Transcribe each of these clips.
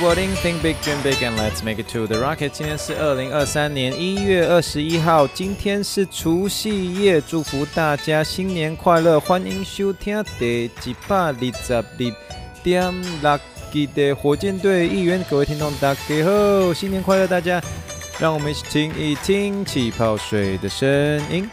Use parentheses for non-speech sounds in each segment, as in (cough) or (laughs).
Wording Think big, dream big, and let's make it to the rocket. 今天是二零二三年一月二十一号，今天是除夕夜，祝福大家新年快乐！欢迎收听第一百二十二点六集的火箭队预言，各位听众大家好，新年快乐！大家，让我们一起听一听气泡水的声音。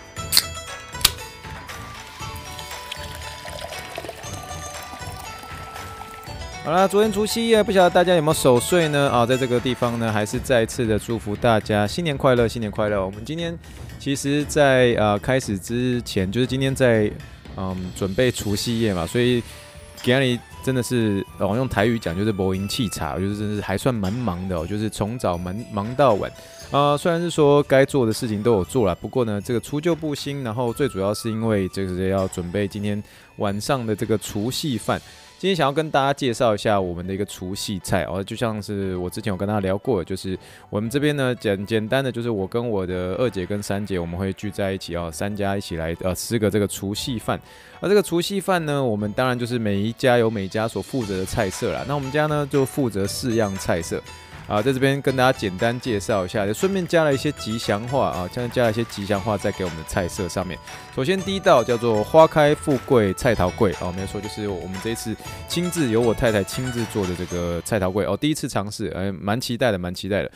好啦，昨天除夕夜，不晓得大家有没有守岁呢？啊，在这个地方呢，还是再次的祝福大家新年快乐，新年快乐！我们今天其实在，在呃开始之前，就是今天在嗯准备除夕夜嘛，所以家里真的是，我、哦、用台语讲就是无闲弃茶，就是真是还算蛮忙的哦，就是从早忙忙到晚。啊、虽然是说该做的事情都有做了，不过呢，这个除旧布新，然后最主要是因为这个要准备今天晚上的这个除夕饭。今天想要跟大家介绍一下我们的一个除夕菜哦，就像是我之前有跟大家聊过，就是我们这边呢简简单的就是我跟我的二姐跟三姐我们会聚在一起哦，三家一起来呃吃个这个除夕饭。而这个除夕饭呢，我们当然就是每一家有每家所负责的菜色啦。那我们家呢就负责四样菜色。啊，在这边跟大家简单介绍一下，也顺便加了一些吉祥话啊，加加了一些吉祥话在给我们的菜色上面。首先第一道叫做花开富贵菜头贵哦，没错，就是我们这一次亲自由我太太亲自做的这个菜头贵哦，第一次尝试，哎，蛮期待的，蛮期待的。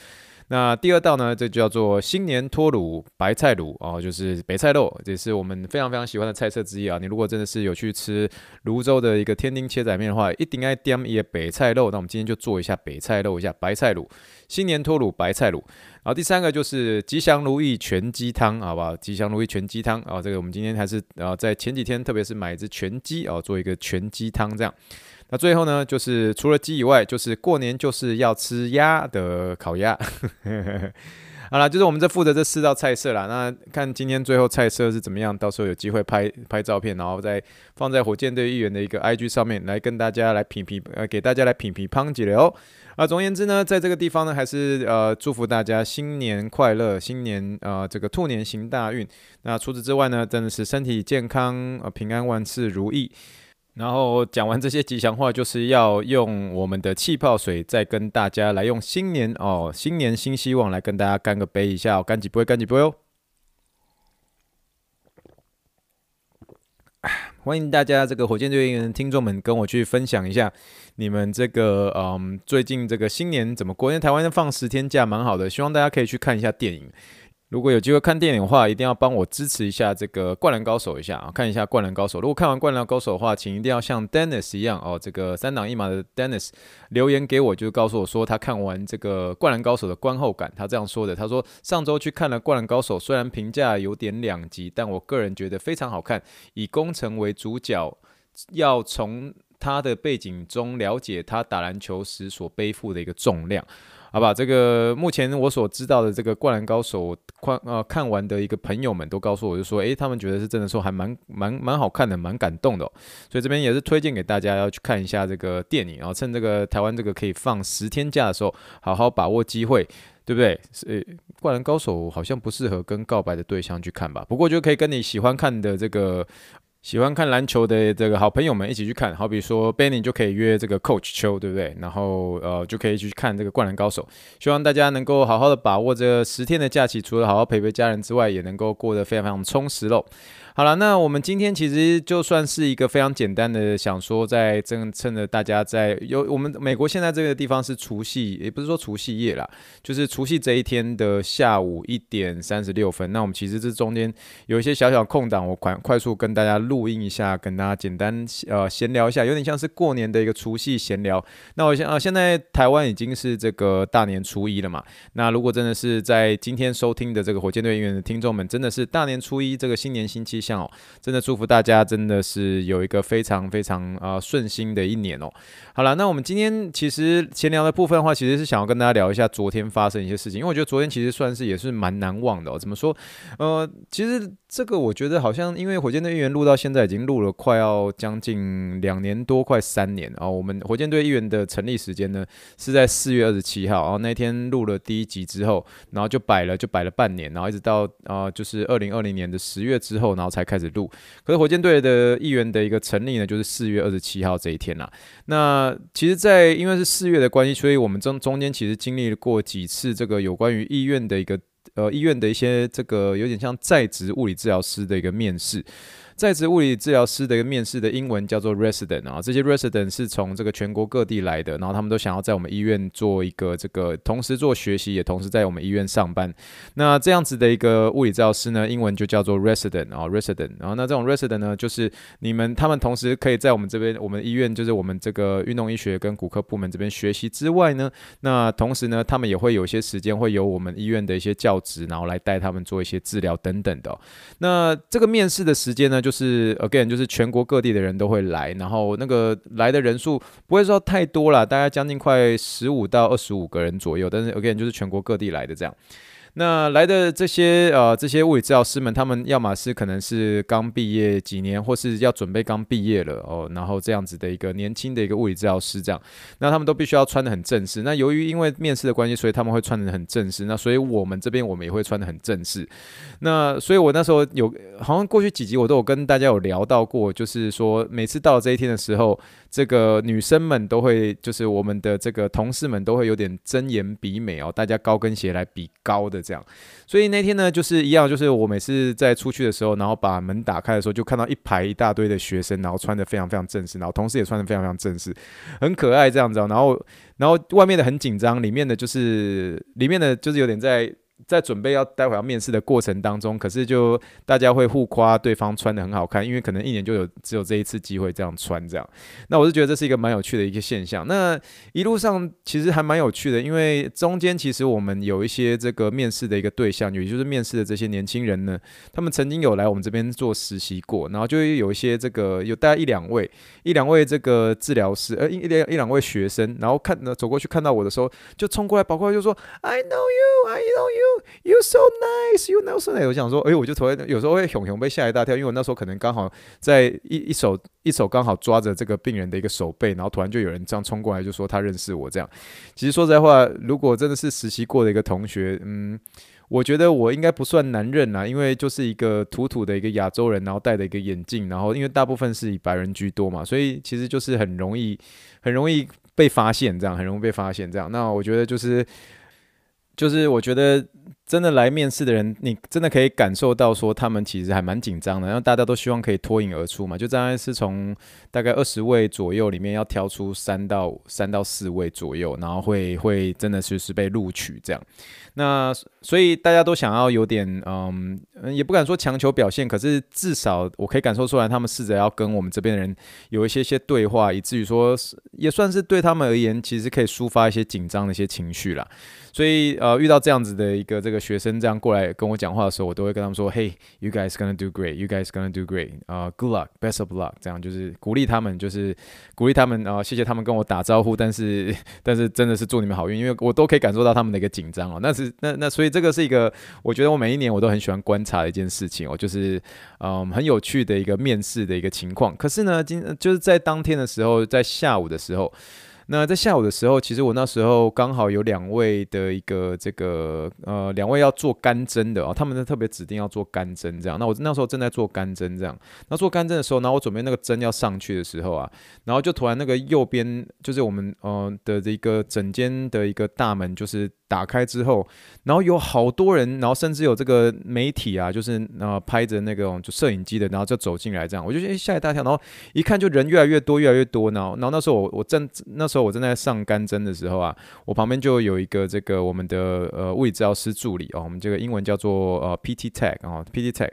那第二道呢，这就叫做新年托卤白菜卤哦，就是白菜肉，这是我们非常非常喜欢的菜色之一啊。你如果真的是有去吃泸州的一个天丁切仔面的话，一定要点一个白菜肉。那我们今天就做一下白菜肉，一下白菜卤，新年托卤白菜卤。然后第三个就是吉祥如意全鸡汤，好不好？吉祥如意全鸡汤啊，这个我们今天还是啊在前几天，特别是买一只全鸡哦，做一个全鸡汤这样。那最后呢，就是除了鸡以外，就是过年就是要吃鸭的烤鸭。(laughs) 好了，就是我们这负责这四道菜色啦。那看今天最后菜色是怎么样，到时候有机会拍拍照片，然后再放在火箭队议员的一个 IG 上面来跟大家来品评，呃，给大家来品评胖几了哦。啊，总而言之呢，在这个地方呢，还是呃祝福大家新年快乐，新年呃这个兔年行大运。那除此之外呢，真的是身体健康，呃平安万事如意。然后讲完这些吉祥话，就是要用我们的气泡水，再跟大家来用新年哦，新年新希望来跟大家干个杯一下哦，干几杯，干几杯哦。(sighs) 欢迎大家这个火箭队员听众们跟我去分享一下你们这个嗯最近这个新年怎么过？因为台湾放十天假蛮好的，希望大家可以去看一下电影。如果有机会看电影的话，一定要帮我支持一下这个《灌篮高手》一下啊！看一下《灌篮高手》。如果看完《灌篮高手》的话，请一定要像 Dennis 一样哦，这个三档一码的 Dennis 留言给我，就告诉我说他看完这个《灌篮高手》的观后感。他这样说的：他说上周去看了《灌篮高手》，虽然评价有点两极，但我个人觉得非常好看。以宫城为主角，要从他的背景中了解他打篮球时所背负的一个重量。好吧，这个目前我所知道的这个《灌篮高手》看呃看完的一个朋友们都告诉我，就说，诶，他们觉得是真的说还蛮蛮蛮好看的，蛮感动的。所以这边也是推荐给大家要去看一下这个电影，然后趁这个台湾这个可以放十天假的时候，好好把握机会，对不对？诶，《灌篮高手》好像不适合跟告白的对象去看吧，不过就可以跟你喜欢看的这个。喜欢看篮球的这个好朋友们一起去看，好比说 Benny 就可以约这个 Coach 秋，对不对？然后呃就可以去看这个灌篮高手。希望大家能够好好的把握这十天的假期，除了好好陪陪家人之外，也能够过得非常非常充实喽。好了，那我们今天其实就算是一个非常简单的，想说在正趁着大家在有我们美国现在这个地方是除夕，也不是说除夕夜啦，就是除夕这一天的下午一点三十六分。那我们其实这中间有一些小小空档，我快快速跟大家录音一下，跟大家简单呃闲聊一下，有点像是过年的一个除夕闲聊。那我现啊现在台湾已经是这个大年初一了嘛，那如果真的是在今天收听的这个火箭队音乐的听众们，真的是大年初一这个新年新气象。哦。真的祝福大家，真的是有一个非常非常啊顺心的一年哦。好了，那我们今天其实闲聊的部分的话，其实是想要跟大家聊一下昨天发生一些事情，因为我觉得昨天其实算是也是蛮难忘的哦。怎么说？呃，其实这个我觉得好像因为火箭队议员录到现在已经录了快要将近两年多，快三年哦。我们火箭队议员的成立时间呢是在四月二十七号，然后那天录了第一集之后，然后就摆了就摆了半年，然后一直到啊、就是二零二零年的十月之后，然后才开始录。可是火箭队的议员的一个成立呢，就是四月二十七号这一天啦。那其实，在因为是四月的关系，所以我们中中间其实经历过几次这个有关于医院的一个呃医院的一些这个有点像在职物理治疗师的一个面试。在职物理治疗师的一个面试的英文叫做 resident 啊，这些 resident 是从这个全国各地来的，然后他们都想要在我们医院做一个这个同时做学习，也同时在我们医院上班。那这样子的一个物理治疗师呢，英文就叫做 resident 啊，resident。然后那这种 resident 呢，就是你们他们同时可以在我们这边，我们医院就是我们这个运动医学跟骨科部门这边学习之外呢，那同时呢，他们也会有些时间会由我们医院的一些教职，然后来带他们做一些治疗等等的。那这个面试的时间呢，就。是 again，就是全国各地的人都会来，然后那个来的人数不会说太多了，大概将近快十五到二十五个人左右，但是 again 就是全国各地来的这样。那来的这些呃这些物理治疗师们，他们要么是可能是刚毕业几年，或是要准备刚毕业了哦，然后这样子的一个年轻的一个物理治疗师这样，那他们都必须要穿得很正式。那由于因为面试的关系，所以他们会穿得很正式。那所以我们这边我们也会穿得很正式。那所以我那时候有好像过去几集我都有跟大家有聊到过，就是说每次到了这一天的时候，这个女生们都会就是我们的这个同事们都会有点睁眼比美哦，大家高跟鞋来比高的。这样，所以那天呢，就是一样，就是我每次在出去的时候，然后把门打开的时候，就看到一排一大堆的学生，然后穿得非常非常正式，然后同事也穿得非常非常正式，很可爱这样子。然后，然后外面的很紧张，里面的就是里面的就是有点在。在准备要待会要面试的过程当中，可是就大家会互夸对方穿得很好看，因为可能一年就有只有这一次机会这样穿这样。那我是觉得这是一个蛮有趣的一个现象。那一路上其实还蛮有趣的，因为中间其实我们有一些这个面试的一个对象，也就是面试的这些年轻人呢，他们曾经有来我们这边做实习过，然后就有一些这个有大概一两位一两位这个治疗师，呃一两一两位学生，然后看呢走过去看到我的时候，就冲过来跑过来就说 I know you, I know you。You so nice, you know so nice。我想说，哎，我就突然有时候会熊熊被吓一大跳，因为我那时候可能刚好在一一手一手刚好抓着这个病人的一个手背，然后突然就有人这样冲过来，就说他认识我这样。其实说实在话，如果真的是实习过的一个同学，嗯，我觉得我应该不算难认啦，因为就是一个土土的一个亚洲人，然后戴的一个眼镜，然后因为大部分是以白人居多嘛，所以其实就是很容易很容易被发现，这样很容易被发现这样。那我觉得就是就是我觉得。真的来面试的人，你真的可以感受到说他们其实还蛮紧张的，然后大家都希望可以脱颖而出嘛，就大概是从大概二十位左右里面要挑出三到三到四位左右，然后会会真的就是被录取这样。那所以大家都想要有点嗯，也不敢说强求表现，可是至少我可以感受出来，他们试着要跟我们这边的人有一些些对话，以至于说也算是对他们而言，其实可以抒发一些紧张的一些情绪啦。所以呃，遇到这样子的一个这个学生这样过来跟我讲话的时候，我都会跟他们说：“Hey, you guys gonna do great. You guys gonna do great. 啊、，good luck, best of luck。”这样就是鼓励他们，就是鼓励他们啊、呃，谢谢他们跟我打招呼，但是 (laughs) 但是真的是祝你们好运，因为我都可以感受到他们的一个紧张哦。那是那那所以这个是一个，我觉得我每一年我都很喜欢观察的一件事情哦，就是嗯很有趣的一个面试的一个情况。可是呢，今就是在当天的时候，在下午的时候。那在下午的时候，其实我那时候刚好有两位的一个这个呃，两位要做干针的啊、哦，他们是特别指定要做干针这样。那我那时候正在做干针这样。那做干针的时候，然后我准备那个针要上去的时候啊，然后就突然那个右边就是我们呃的这个整间的一个大门就是。打开之后，然后有好多人，然后甚至有这个媒体啊，就是呃拍着那个就摄影机的，然后就走进来这样，我就诶吓一大跳，然后一看就人越来越多，越来越多，然后然后那时候我我正那时候我正在上干针的时候啊，我旁边就有一个这个我们的呃物理治疗师助理哦，我们这个英文叫做呃 PT Tech 啊，PT Tech。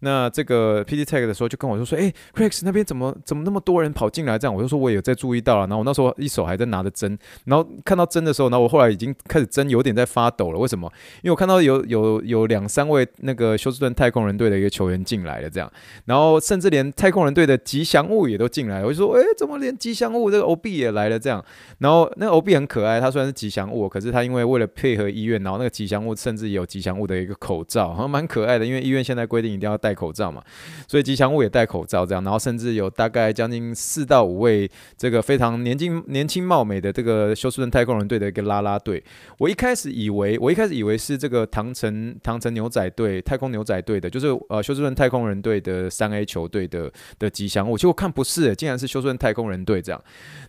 那这个 P. D. Tech 的时候就跟我就说，哎，Rex 那边怎么怎么那么多人跑进来？这样我就说我也有在注意到了。然后我那时候一手还在拿着针，然后看到针的时候，然后我后来已经开始针有点在发抖了。为什么？因为我看到有有有两三位那个休斯顿太空人队的一个球员进来了，这样，然后甚至连太空人队的吉祥物也都进来。我就说，哎，怎么连吉祥物这个 OB 也来了？这样，然后那个 OB 很可爱，他虽然是吉祥物，可是他因为为了配合医院，然后那个吉祥物甚至也有吉祥物的一个口罩，好像蛮可爱的。因为医院现在规定一定要戴戴口罩嘛，所以吉祥物也戴口罩这样。然后甚至有大概将近四到五位这个非常年轻年轻貌美的这个休斯顿太空人队的一个啦啦队。我一开始以为，我一开始以为是这个唐城唐城牛仔队、太空牛仔队的，就是呃休斯顿太空人队的三 A 球队的的吉祥物。结果看不是、竟然是休斯顿太空人队这样。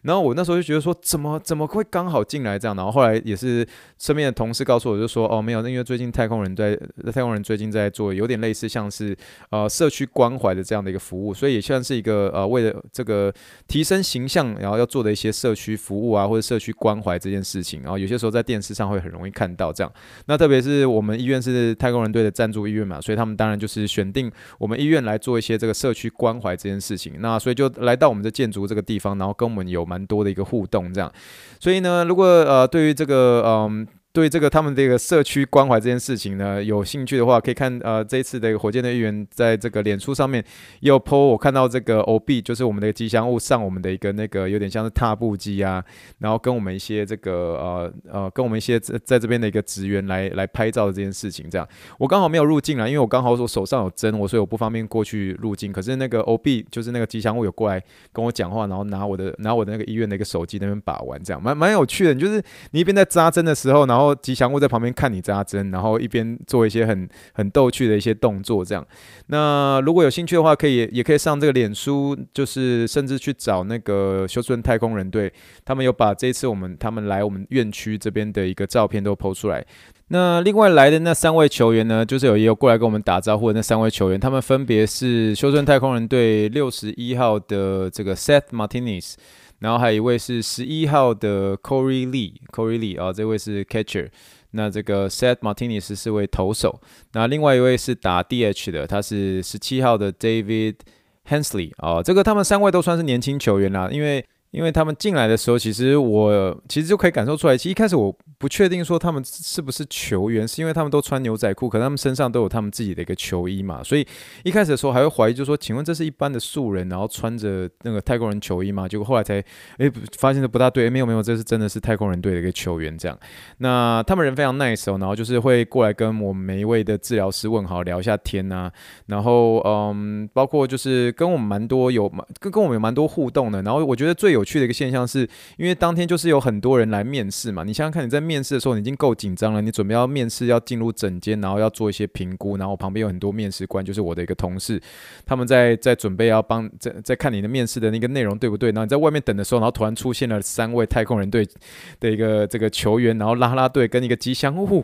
然后我那时候就觉得说，怎么怎么会刚好进来这样？然后后来也是身边的同事告诉我，就说哦没有，那因为最近太空人在太空人最近在做有点类似像是呃社区关怀的这样的一个服务，所以也算是一个呃为了这个提升形象，然后要做的一些社区服务啊或者社区关怀这件事情。然后有些时候在电视上会很容易看到这样。那特别是我们医院是太空人队的赞助医院嘛，所以他们当然就是选定我们医院来做一些这个社区关怀这件事情。那所以就来到我们的建筑这个地方，然后跟我们有蛮多的一个互动这样。所以呢，如果呃对于这个嗯。对这个他们这个社区关怀这件事情呢，有兴趣的话，可以看呃这一次的火箭队议员在这个脸书上面也有 po，我看到这个 OB 就是我们的吉祥物上我们的一个那个有点像是踏步机啊，然后跟我们一些这个呃呃跟我们一些在在这边的一个职员来来拍照的这件事情，这样我刚好没有入境了，因为我刚好我手上有针，我所以我不方便过去入境。可是那个 OB 就是那个吉祥物有过来跟我讲话，然后拿我的拿我的那个医院的一个手机那边把玩，这样蛮蛮有趣的。你就是你一边在扎针的时候，然后后吉祥物在旁边看你扎针，然后一边做一些很很逗趣的一些动作，这样。那如果有兴趣的话，可以也可以上这个脸书，就是甚至去找那个休斯顿太空人队，他们有把这一次我们他们来我们院区这边的一个照片都 PO 出来。那另外来的那三位球员呢，就是有也有过来跟我们打招呼的那三位球员，他们分别是休斯顿太空人队六十一号的这个 Seth Martinez。然后还有一位是十一号的 Corey Lee，Corey Lee 啊，这位是 catcher。那这个 Seth Martinez 是位投手。那另外一位是打 DH 的，他是十七号的 David Hensley 啊。这个他们三位都算是年轻球员啦，因为因为他们进来的时候，其实我其实就可以感受出来，其实一开始我。不确定说他们是不是球员，是因为他们都穿牛仔裤，可能他们身上都有他们自己的一个球衣嘛，所以一开始的时候还会怀疑，就说，请问这是一般的素人，然后穿着那个太空人球衣吗？结果后来才诶发现的不大对，诶没有没有，这是真的是太空人队的一个球员这样。那他们人非常 nice 哦，然后就是会过来跟我们每一位的治疗师问好，聊一下天呐、啊，然后嗯，包括就是跟我们蛮多有跟跟我们有蛮多互动的。然后我觉得最有有趣的一个现象是，因为当天就是有很多人来面试嘛，你想想看你在面。试的时候，你已经够紧张了。你准备要面试，要进入诊间，然后要做一些评估，然后旁边有很多面试官，就是我的一个同事，他们在在准备要帮在在看你的面试的那个内容对不对？然后你在外面等的时候，然后突然出现了三位太空人队的一个这个球员，然后啦啦队跟一个吉祥物。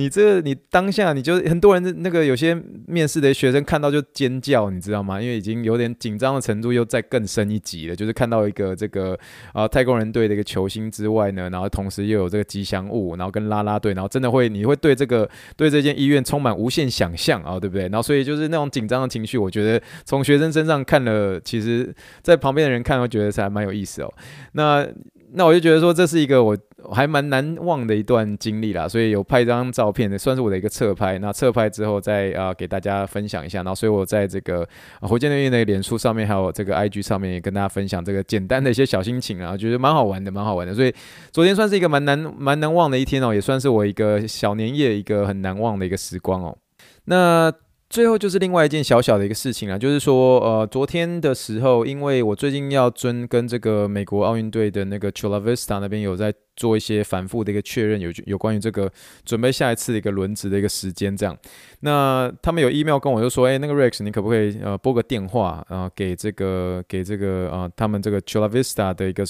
你这，你当下你就很多人那个有些面试的学生看到就尖叫，你知道吗？因为已经有点紧张的程度又再更深一级了，就是看到一个这个啊太空人队的一个球星之外呢，然后同时又有这个吉祥物，然后跟啦啦队，然后真的会你会对这个对这间医院充满无限想象啊，对不对？然后所以就是那种紧张的情绪，我觉得从学生身上看了，其实在旁边的人看，会觉得是还蛮有意思哦。那那我就觉得说，这是一个我还蛮难忘的一段经历啦，所以有拍一张照片的，算是我的一个侧拍。那侧拍之后再啊、给大家分享一下，然后所以我在这个火箭队的脸书上面，还有这个 IG 上面也跟大家分享这个简单的一些小心情啊，觉得蛮好玩的，蛮好玩的。所以昨天算是一个蛮难蛮难忘的一天哦，也算是我一个小年夜一个很难忘的一个时光哦。那。最后就是另外一件小小的一个事情啊，就是说，呃，昨天的时候，因为我最近要跟跟这个美国奥运队的那个 Chula Vista 那边有在。做一些反复的一个确认，有有关于这个准备下一次的一个轮值的一个时间，这样。那他们有 email 跟我就说，哎、那个 Rex，你可不可以呃拨个电话啊、呃，给这个给这个、呃、他们这个 Chula Vista 的一个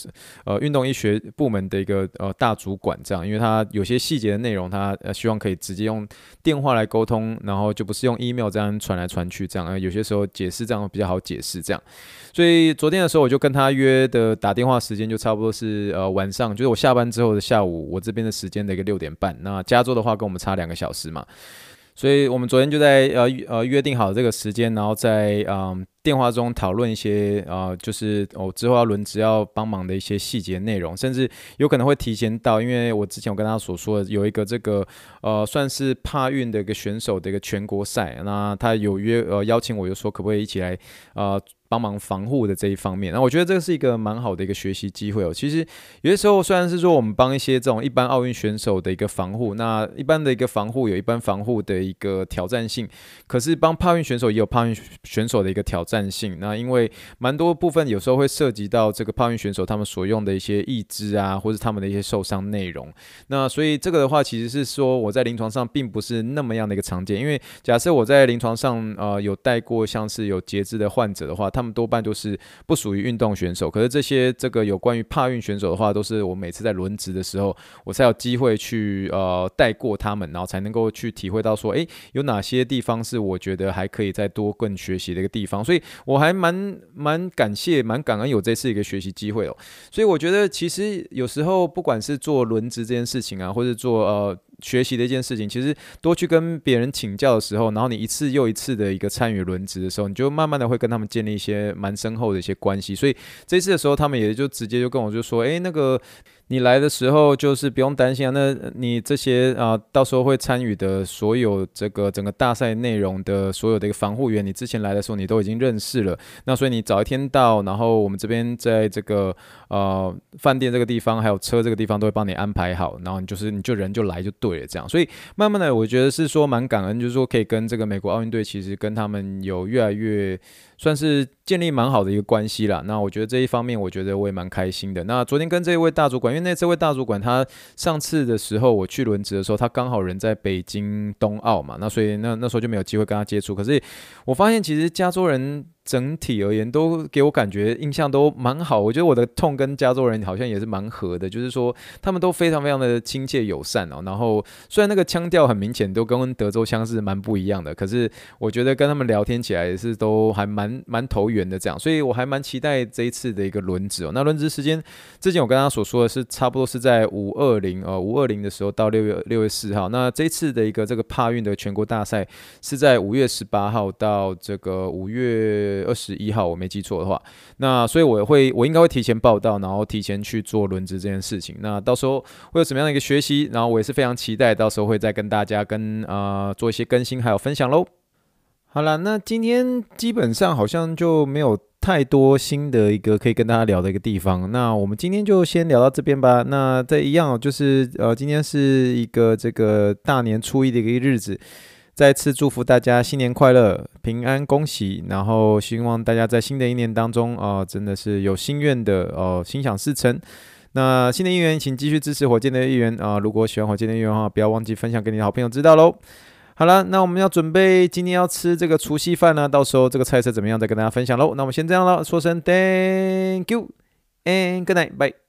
呃运动医学部门的一个呃大主管这样，因为他有些细节的内容，他呃希望可以直接用电话来沟通，然后就不是用 email 这样传来传去这样，呃有些时候解释这样比较好解释这样。所以昨天的时候我就跟他约的打电话时间就差不多是呃晚上，就是我下班之。之后的下午，我这边的时间的一个六点半。那加州的话，跟我们差两个小时嘛，所以我们昨天就在呃呃约定好这个时间，然后在嗯电话中讨论一些啊、呃，就是我、哦、之后要轮值要帮忙的一些细节内容，甚至有可能会提前到，因为我之前我跟他所说的有一个这个呃算是帕运的一个选手的一个全国赛，那他有约呃邀请我，就说可不可以一起来呃。帮忙防护的这一方面，那我觉得这是一个蛮好的一个学习机会哦。其实有些时候虽然是说我们帮一些这种一般奥运选手的一个防护，那一般的一个防护有一般防护的一个挑战性，可是帮帕运选手也有帕运选手的一个挑战性。那因为蛮多部分有时候会涉及到这个帕运选手他们所用的一些义肢啊，或是他们的一些受伤内容。那所以这个的话，其实是说我在临床上并不是那么样的一个常见。因为假设我在临床上呃有带过像是有截肢的患者的话，他他们多半都是不属于运动选手，可是这些这个有关于帕运选手的话，都是我每次在轮值的时候，我才有机会去呃带过他们，然后才能够去体会到说，诶，有哪些地方是我觉得还可以再多更学习的一个地方，所以我还蛮蛮感谢、蛮感恩有这次一个学习机会哦。所以我觉得其实有时候不管是做轮值这件事情啊，或者做呃。学习的一件事情，其实多去跟别人请教的时候，然后你一次又一次的一个参与轮值的时候，你就慢慢的会跟他们建立一些蛮深厚的一些关系。所以这次的时候，他们也就直接就跟我就说：“诶，那个。”你来的时候就是不用担心啊，那你这些啊，到时候会参与的所有这个整个大赛内容的所有的一个防护员，你之前来的时候你都已经认识了，那所以你早一天到，然后我们这边在这个呃饭店这个地方，还有车这个地方都会帮你安排好，然后你就是你就人就来就对了，这样，所以慢慢的我觉得是说蛮感恩，就是说可以跟这个美国奥运队其实跟他们有越来越。算是建立蛮好的一个关系啦。那我觉得这一方面，我觉得我也蛮开心的。那昨天跟这一位大主管，因为那这位大主管他上次的时候我去轮值的时候，他刚好人在北京冬奥嘛，那所以那那时候就没有机会跟他接触。可是我发现其实加州人。整体而言，都给我感觉印象都蛮好。我觉得我的痛跟加州人好像也是蛮合的，就是说他们都非常非常的亲切友善哦。然后虽然那个腔调很明显，都跟德州腔是蛮不一样的，可是我觉得跟他们聊天起来也是都还蛮蛮投缘的这样。所以我还蛮期待这一次的一个轮值哦。那轮值时间之前我跟他所说的是差不多是在五二零呃五二零的时候到六月六月四号。那这次的一个这个帕运的全国大赛是在五月十八号到这个五月。二十一号，我没记错的话，那所以我会，我应该会提前报到，然后提前去做轮值这件事情。那到时候会有什么样的一个学习？然后我也是非常期待，到时候会再跟大家跟啊、做一些更新还有分享喽。好了，那今天基本上好像就没有太多新的一个可以跟大家聊的一个地方。那我们今天就先聊到这边吧。那这一样就是呃，今天是一个这个大年初一的一个日子。再次祝福大家新年快乐、平安恭喜，然后希望大家在新的一年当中啊、真的是有心愿的哦，心想事成。那新的一年，请继续支持火箭的一员啊！如果喜欢火箭的一员的话，不要忘记分享给你的好朋友知道喽。好了，那我们要准备今天要吃这个除夕饭呢，到时候这个菜色怎么样，再跟大家分享喽。那我们先这样了，说声 Thank you and good night，bye。